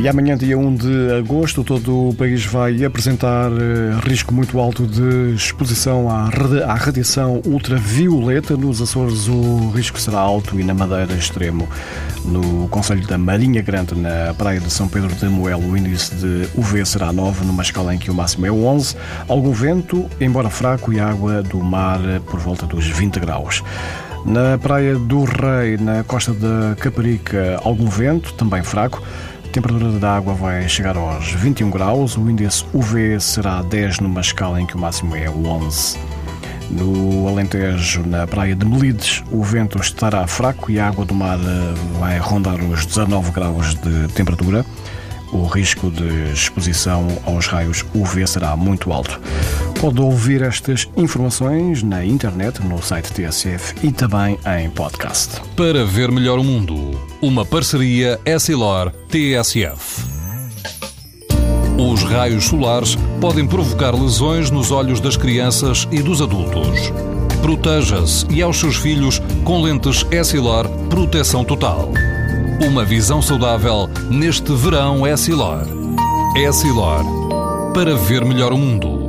E amanhã, dia 1 de agosto, todo o país vai apresentar eh, risco muito alto de exposição à, radiação ultravioleta. Nos Açores, o risco será alto e na Madeira, extremo. No Conselho da Marinha Grande, na praia de São Pedro de Moelo, o índice de UV será 9, numa escala em que o máximo é 11. Algum vento, embora fraco, e água do mar por volta dos 20 graus. Na Praia do Rei, na costa da Caparica, algum vento, também fraco. A temperatura da água vai chegar aos 21 graus, o índice UV será 10 numa escala em que o máximo é 11. No Alentejo, na praia de Melides, o vento estará fraco e a água do mar eh, vai rondar os 19 graus de temperatura. O risco de exposição aos raios UV será muito alto. Pode ouvir estas informações na internet, no site TSF e também em podcast. Para ver melhor o mundo, uma parceria Essilor-TSF. Os raios solares podem provocar lesões nos olhos das crianças e dos adultos. Proteja-se e aos seus filhos com lentes Essilor Proteção Total. Uma visão saudável neste verão Essilor. Essilor. Para ver melhor o mundo.